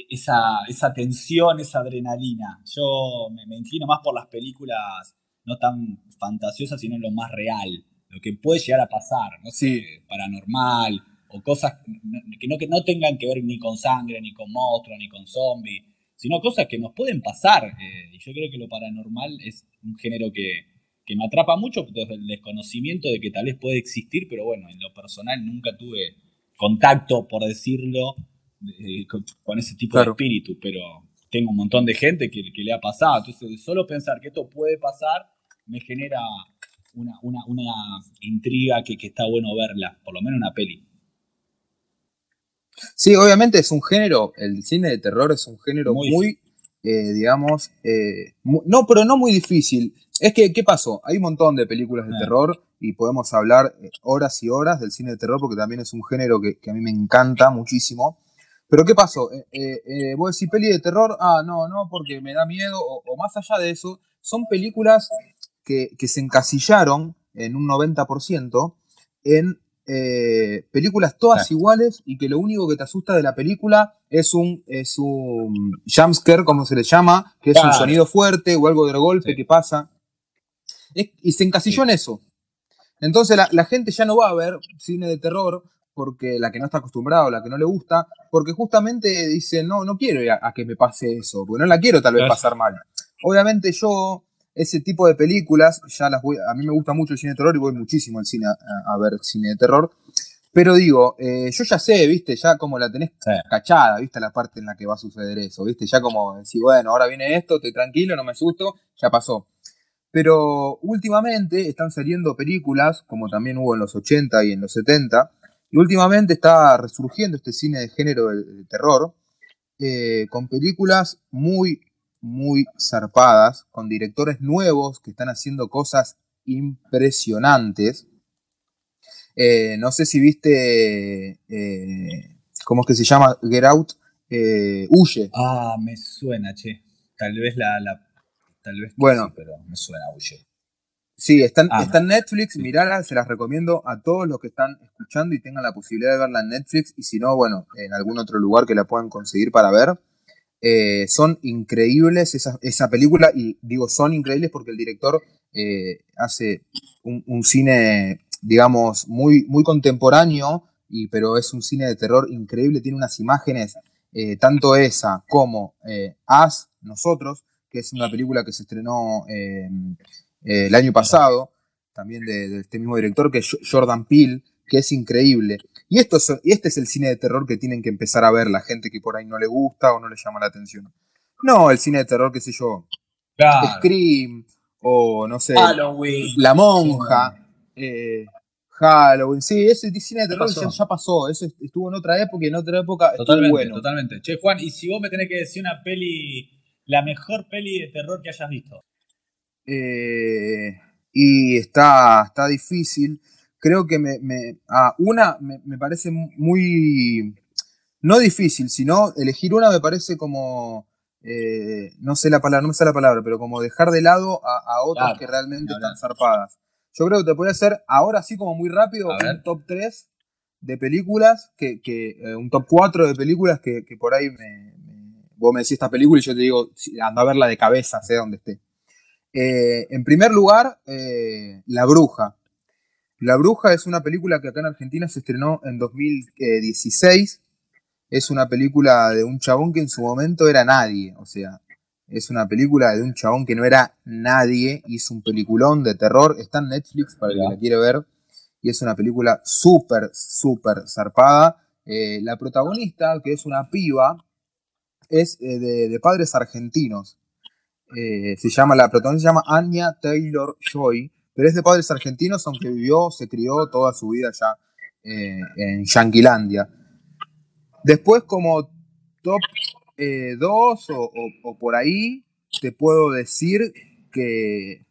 esa, esa tensión, esa adrenalina. Yo me, me, inclino más por las películas no tan fantasiosas, sino en lo más real, lo que puede llegar a pasar, no sé, paranormal, o cosas que no, que no tengan que ver ni con sangre, ni con monstruos, ni con zombies, sino cosas que nos pueden pasar. Eh, y yo creo que lo paranormal es un género que, que me atrapa mucho desde el desconocimiento de que tal vez puede existir, pero bueno, en lo personal nunca tuve contacto, por decirlo, eh, con, con, ese tipo claro. de espíritu, pero tengo un montón de gente que, que, le ha pasado. Entonces, solo pensar que esto puede pasar me genera una, una, una intriga que, que, está bueno verla, por lo menos una peli. Sí, obviamente es un género, el cine de terror es un género muy, muy eh, digamos, eh, muy, no, pero no muy difícil. Es que, ¿qué pasó? Hay un montón de películas de ah. terror y podemos hablar eh, horas y horas del cine de terror porque también es un género que, que a mí me encanta muchísimo. Pero ¿qué pasó? Eh, vos decís peli de terror, ah, no, no, porque me da miedo, o, o más allá de eso, son películas que, que se encasillaron en un 90% en eh, películas todas claro. iguales y que lo único que te asusta de la película es un, es un jumpscare, como se le llama, que es un sonido fuerte o algo de golpe sí. que pasa. Es, y se encasilló sí. en eso. Entonces la, la, gente ya no va a ver cine de terror porque la que no está acostumbrada o la que no le gusta, porque justamente dice, no, no quiero a, a que me pase eso, porque no la quiero tal vez pasar mal. Obviamente yo ese tipo de películas, ya las voy, a mí me gusta mucho el cine de terror y voy muchísimo al cine a, a ver cine de terror, pero digo, eh, yo ya sé, viste, ya como la tenés sí. cachada, viste, la parte en la que va a suceder eso, viste, ya como decir, bueno, ahora viene esto, estoy tranquilo, no me asusto, ya pasó. Pero últimamente están saliendo películas, como también hubo en los 80 y en los 70, y últimamente está resurgiendo este cine de género de, de terror, eh, con películas muy, muy zarpadas, con directores nuevos que están haciendo cosas impresionantes. Eh, no sé si viste, eh, ¿cómo es que se llama? Get Out, eh, Huye. Ah, me suena, che. Tal vez la, la tal vez bueno, sí, pero me suena Huye. Sí, está, ah, está en Netflix, mirala, se las recomiendo a todos los que están escuchando y tengan la posibilidad de verla en Netflix y si no, bueno, en algún otro lugar que la puedan conseguir para ver. Eh, son increíbles esa, esa, película y digo son increíbles porque el director eh, hace un, cine, digamos, muy, muy contemporáneo, y, pero es un cine de terror increíble, tiene unas imágenes, eh, tanto esa como As, Nosotros, que es una película que se estrenó el año pasado, también de, de, este mismo director, que es Jordan Peele, que es increíble. Y, esto es, y este es el cine de terror que tienen que empezar a ver la gente que por ahí no le gusta o no le llama la atención. No, el cine de terror, qué sé yo, claro. Scream, o no sé, Halloween. La Monja, eh, Halloween, sí, ese cine de terror ya, ya, pasó, eso estuvo en otra época y en otra época totalmente, bueno. Totalmente. Che, Juan, y si vos me tenés que decir una peli la mejor peli de terror que hayas visto. Eh, y está, está difícil. Creo que me, ah, una me, parece muy, no difícil, sino elegir una me parece como, eh, no sé la palabra, no me sé la palabra, pero como dejar de lado a, otras que realmente están zarpadas. Yo creo que te puede hacer ahora sí como muy rápido un top 3 de películas, que, eh, un top 4 de películas que, por ahí me, vos me decís esta película y yo te digo, anda a verla de cabeza, sé dónde esté. Eh, en primer lugar, La Bruja. La Bruja es una película que acá en Argentina se estrenó en 2016. Es una película de un chabón que en su momento era nadie. O sea, es una película de un chabón que no era nadie. Hizo un peliculón de terror. Está en Netflix para el que la quiere ver. Y es una película súper, súper zarpada. Eh, la protagonista, que es una piba, es de padres argentinos. Eh, se llama, la protagonista se llama Anya Taylor Joy, pero es de padres argentinos, aunque vivió, se crió toda su vida ya eh, en Yanquilandia. Después, como top 2 eh, o, por ahí, te puedo decir que.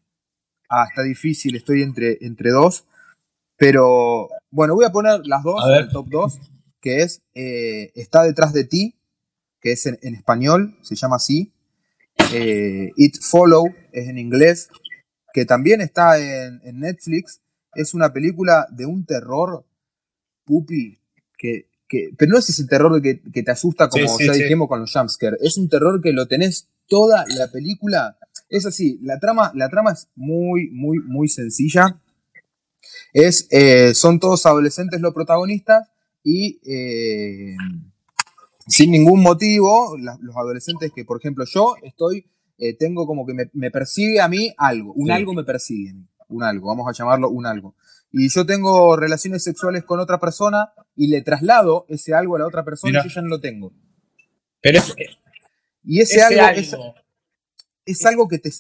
Ah, está difícil, estoy entre, entre dos. Pero bueno, voy a poner las dos en el top 2, que es Está detrás de ti, que es en español, se llama así. Eh, It Follow es en inglés, que también está en, Netflix. Es una película de un terror, pupi, que, pero no es ese terror que, que te asusta como ya dijimos con los jumpscares. Es un terror que lo tenés toda la película. Es así, la trama, la trama es muy, muy, muy sencilla. Es, eh, son todos adolescentes los protagonistas y eh, sin ningún motivo, los adolescentes que, por ejemplo, yo estoy, eh, tengo como que me, persigue a mí algo, un algo me persigue a mí, un algo, vamos a llamarlo un algo. Y yo tengo relaciones sexuales con otra persona y le traslado ese algo a la otra persona y yo ya no lo tengo. Pero y ese, algo, Es, algo que te,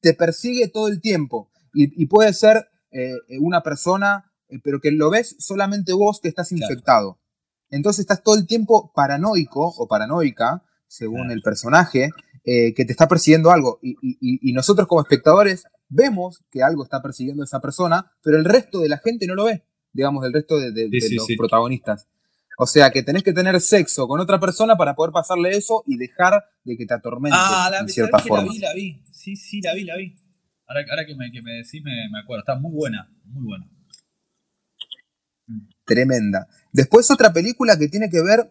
te, persigue todo el tiempo y, puede ser eh, una persona, eh, pero que lo ves solamente vos que estás infectado. Entonces estás todo el tiempo paranoico o paranoica, según el personaje, eh, que te está persiguiendo algo. Y, nosotros como espectadores vemos que algo está persiguiendo a esa persona, pero el resto de la gente no lo ve, digamos, el resto de, los protagonistas. O sea, que tenés que tener sexo con otra persona para poder pasarle eso y dejar de que te atormente ah, la, cierta forma. La vi, la vi. Sí, sí, la vi, la vi. Ahora, que, me, que me decís, me, me acuerdo. Está muy buena, muy buena. Tremenda. Después otra película que tiene que ver,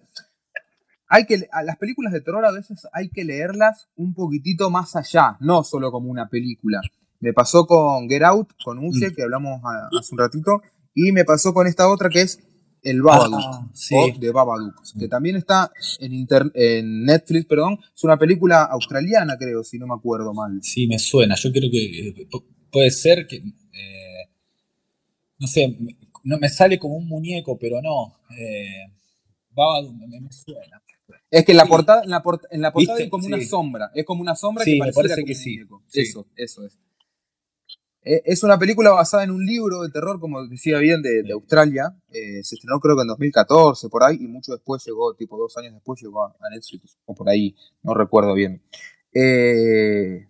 hay que, a las películas de terror a veces hay que leerlas un poquitito más allá, no solo como una película. Me pasó con Get Out, con Uche, mm. que hablamos hace un ratito, y me pasó con esta otra que es El Babadook, ah, o de Babadook, que también está en, en Netflix, perdón, es una película australiana, creo, si no me acuerdo mal. Sí, me suena, yo creo que eh, puede ser que, eh, no sé, no me sale como un muñeco, pero no. Eh, me, me, suena. Es que en la portada, en la, en la portada es como una sombra. Es como una sombra que parece que sí. Eso, eso es. Eh, es una película basada en un libro de terror, como decía bien, de, Australia. Eh, se estrenó creo que en 2014, por ahí, y mucho después llegó, tipo dos años después, llegó a Netflix, o por ahí, no recuerdo bien. Eh,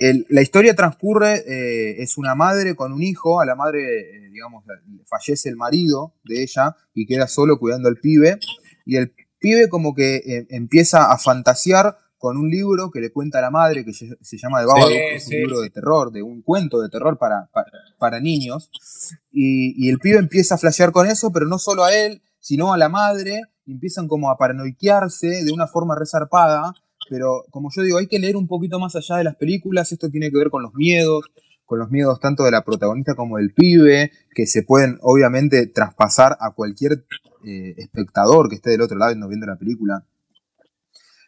la historia transcurre, eh, es una madre con un hijo, a la madre, digamos, fallece el marido de ella y queda solo cuidando al pibe, y el pibe como que eh, empieza a fantasear con un libro que le cuenta a la madre, que se, llama De Babadook, que es un libro de terror, de un cuento de terror para, para, niños, y, y, el pibe empieza a flashear con eso, pero no solo a él, sino a la madre, y empiezan como a paranoiquearse de una forma resarpada, pero como yo digo, hay que leer un poquito más allá de las películas, esto tiene que ver con los miedos, con los miedos tanto de la protagonista como del pibe, que se pueden obviamente traspasar a cualquier eh, espectador que esté del otro lado no viendo la película.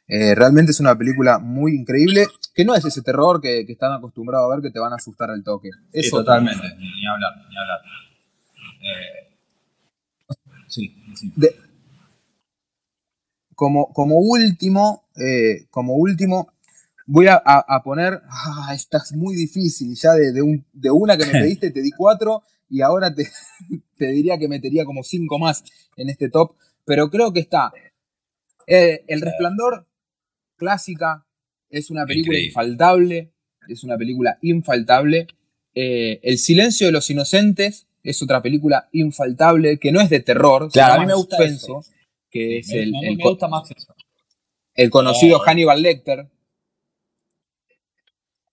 Eh, realmente es una película muy increíble, que no es ese terror que, están acostumbrados a ver que te van a asustar al toque. Sí, totalmente, ni, hablar, ni hablar. Eh, sí, sí como, último, eh, como último, voy a, poner, ah, esta es muy difícil, ya de, una que me pediste te di cuatro y ahora te, te, diría que metería como cinco más en este top, pero creo que está eh, El Resplandor, clásica, es una película infaltable, es una película infaltable. Eh, el silencio de los inocentes es otra película infaltable que no es de terror, claro, a mí me gusta suspenso, que es el, me, gusta más eso. el conocido Hannibal Lecter.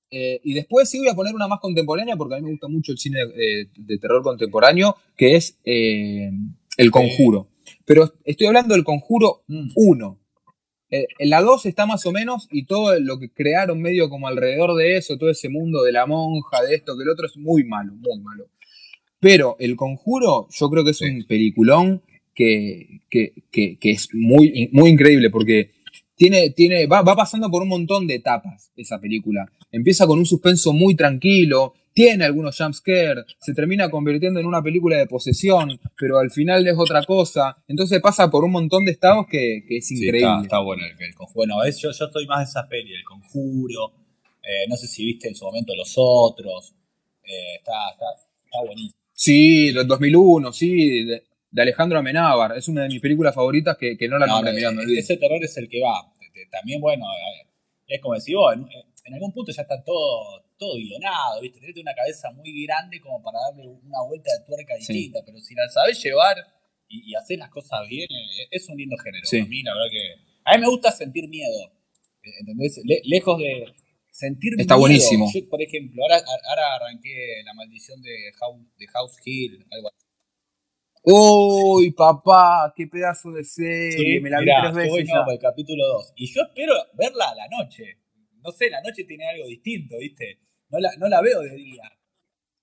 Eh, y después sí voy a poner una más contemporánea porque a mí me gusta mucho el cine de, terror contemporáneo, que es eh, El Conjuro. Pero estoy hablando del Conjuro 1. Mm. Eh, en la 2 está más o menos y todo lo que crearon medio como alrededor de eso, todo ese mundo de la monja, de esto, que el otro es muy malo, muy malo. Pero El Conjuro yo creo que es un peliculón que, es muy, muy increíble porque tiene, tiene, va, va pasando por un montón de etapas esa película. Empieza con un suspenso muy tranquilo, tiene algunos jumpscares, se termina convirtiendo en una película de posesión, pero al final es otra cosa. Entonces pasa por un montón de estados que, es increíble. está, bueno el, conjuro. Bueno, yo, yo estoy más de esa peli, el conjuro. Eh, no sé si viste en su momento los otros. Eh, está, está, está, buenísimo. Sí, del 2001, sí, de, Alejandro Amenábar. Es una de mis películas favoritas que, no la nombré mirando. Ese terror es el que va. También, bueno, eh, es como decir, vos, en algún punto ya está todo, todo guionado, ¿viste? Tenés una cabeza muy grande como para darle una vuelta de tuerca distinta, pero si la sabés llevar y, hacer las cosas bien, eh, es un lindo género. A mí, la verdad que. A mí me gusta sentir miedo, eh, ¿entendés? lejos de sentir Está buenísimo. Yo, por ejemplo, ahora, ahora arranqué La Maldición de House, de House Hill, algo así. Uy, papá, qué pedazo de serie, me la vi tres veces. No, el capítulo 2. Y yo espero verla a la noche no sé, la noche tiene algo distinto, ¿viste? No la, no la veo de día.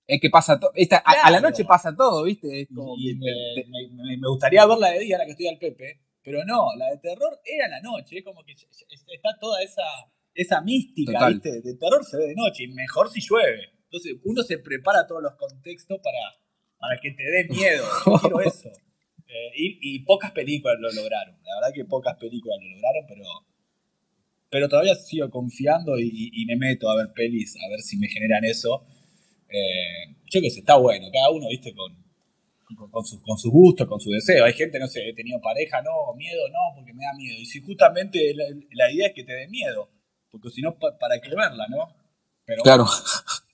Es que pasa todo, a, la noche pasa todo, ¿viste? me, gustaría verla de día, la que estoy al Pepe, pero no, la de terror era la noche, es como que está toda esa, esa mística, ¿viste? De terror se ve de noche, y mejor si llueve. Entonces uno se prepara todos los contextos para, para que te dé miedo, yo quiero eso. Eh, y, y pocas películas lo lograron, la verdad que pocas películas lo lograron, pero pero todavía sigo confiando y, me meto a ver pelis, a ver si me generan eso. Eh, yo qué sé, está bueno, cada uno, viste, con, con, sus, con sus gustos, con su deseo. Hay gente, no sé, he tenido pareja, no, miedo, no, porque me da miedo. Y si justamente la, idea es que te dé miedo, porque si no, ¿para qué verla, no? Pero, claro.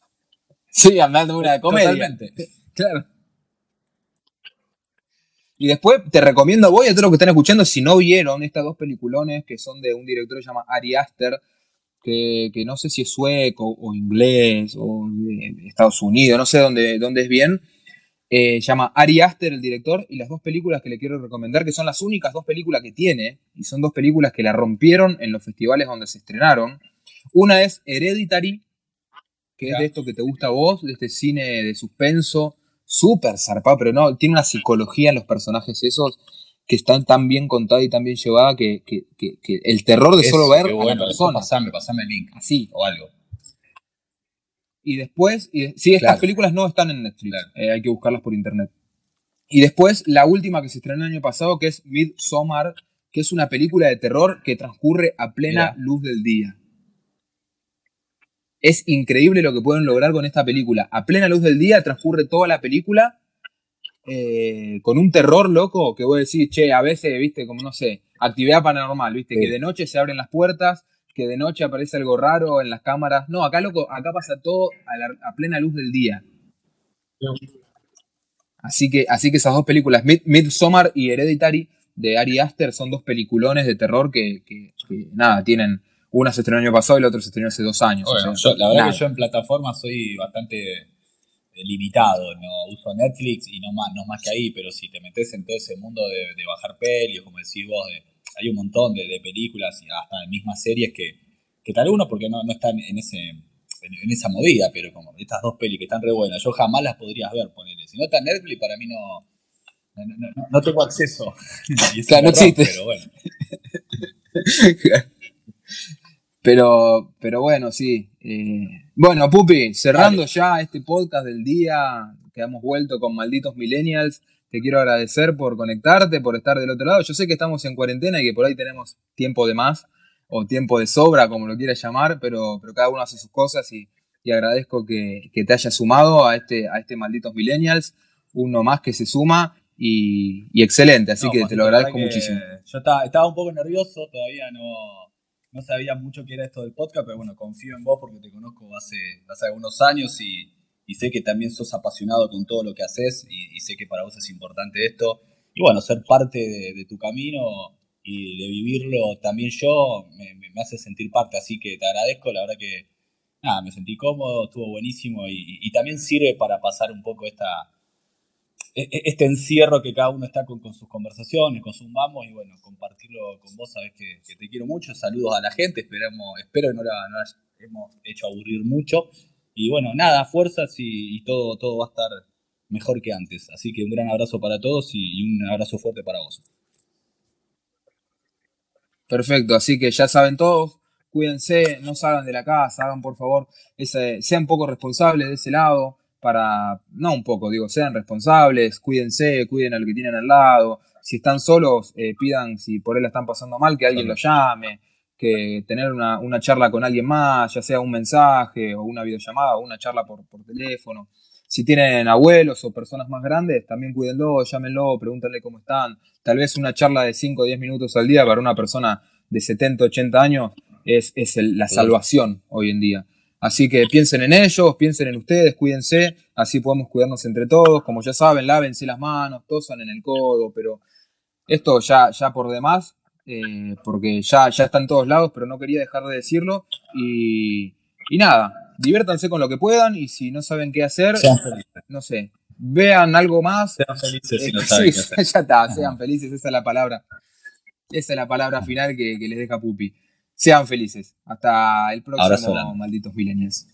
sí, hablando de una comedia. Totalmente. claro. Y después te recomiendo a vos y a todos los que están escuchando, si no vieron estas dos peliculones que son de un director que se llama Ari Aster, que, no sé si es sueco o inglés o de Estados Unidos, no sé dónde, dónde es bien. Eh, llama Ari Aster el director y las dos películas que le quiero recomendar, que son las únicas dos películas que tiene, y son dos películas que la rompieron en los festivales donde se estrenaron. Una es Hereditary, que es de esto que te gusta a vos, de este cine de suspenso, súper zarpado, pero no, tiene una psicología en los personajes esos que están tan bien contada y tan bien llevada que, el terror de solo ver a la persona. Pasame, pasame el link. Así. O algo. Y después, y, sí, estas películas no están en Netflix, eh, hay que buscarlas por internet. Y después, la última que se estrenó el año pasado, que es Midsommar, que es una película de terror que transcurre a plena luz del día. Es increíble lo que pueden lograr con esta película. A plena luz del día transcurre toda la película eh, con un terror loco que voy a decir, che, a veces, viste, como no sé, actividad paranormal, viste, que de noche se abren las puertas, que de noche aparece algo raro en las cámaras. No, acá loco, acá pasa todo a, plena luz del día. Así que, así que esas dos películas, Midsommar y Hereditary de Ari Aster, son dos peliculones de terror que nada, tienen una se estrenó el año pasado y la otra se estrenó hace dos años. la verdad que yo en plataforma soy bastante eh, limitado, no uso Netflix y no más, no más que ahí, pero si te metes en todo ese mundo de, bajar pelis, como decís vos, hay un montón de, películas y hasta de mismas series que, que tal uno porque no, no están en ese en, esa movida, pero como estas dos pelis que están re buenas, yo jamás las podrías ver, ponele. Si no está Netflix, para mí no, no, tengo acceso. claro, no existe. Pero bueno. Pero, pero bueno, sí. Eh, bueno, Pupi, cerrando ya este podcast del día que hemos vuelto con Malditos Millennials, te quiero agradecer por conectarte, por estar del otro lado. Yo sé que estamos en cuarentena y que por ahí tenemos tiempo de más o tiempo de sobra, como lo quieras llamar, pero, pero cada uno hace sus cosas y, agradezco que, te hayas sumado a este, a este Malditos Millennials, uno más que se suma y, excelente, así que te lo agradezco muchísimo. Yo estaba, estaba un poco nervioso, todavía no no sabía mucho qué era esto del podcast, pero bueno, confío en vos porque te conozco hace, hace algunos años y, sé que también sos apasionado con todo lo que haces y, sé que para vos es importante esto. Y bueno, ser parte de, tu camino y de vivirlo también yo me, hace sentir parte, así que te agradezco, la verdad que nada, me sentí cómodo, estuvo buenísimo y también sirve para pasar un poco esta este encierro que cada uno está con, sus conversaciones, con sus vamos y bueno, compartirlo con vos, sabes que, te quiero mucho, saludos a la gente, esperamos, espero que no la, hemos hecho aburrir mucho. Y bueno, nada, fuerzas y, todo, todo va a estar mejor que antes, así que un gran abrazo para todos y, un abrazo fuerte para vos. Perfecto, así que ya saben todos, cuídense, no salgan de la casa, hagan por favor, ese, sean poco responsables de ese lado, para, no un poco, digo, sean responsables, cuídense, cuiden a lo que tienen al lado. Si están solos, eh, pidan, si por él la están pasando mal, que alguien lo llame, que tener una, charla con alguien más, ya sea un mensaje o una videollamada o una charla por, por teléfono. Si tienen abuelos o personas más grandes, también cuídenlo, llámenlo, pregúntenle cómo están. Tal vez una charla de 5 o 10 minutos al día para una persona de 70, 80 años es, es la salvación hoy en día. Así que piensen en ellos, piensen en ustedes, cuídense, así podemos cuidarnos entre todos. Como ya saben, lávense las manos, tosan en el codo, pero esto ya, ya por demás, eh, porque ya, ya está en todos lados, pero no quería dejar de decirlo. Y, nada, diviértanse con lo que puedan y si no saben qué hacer, no sé, vean algo más. Sean felices si no saben qué hacer. Ya está, sean felices, esa es la palabra. Esa es la palabra final que, que les deja Pupi. Sean felices. Hasta el próximo, malditos millennials.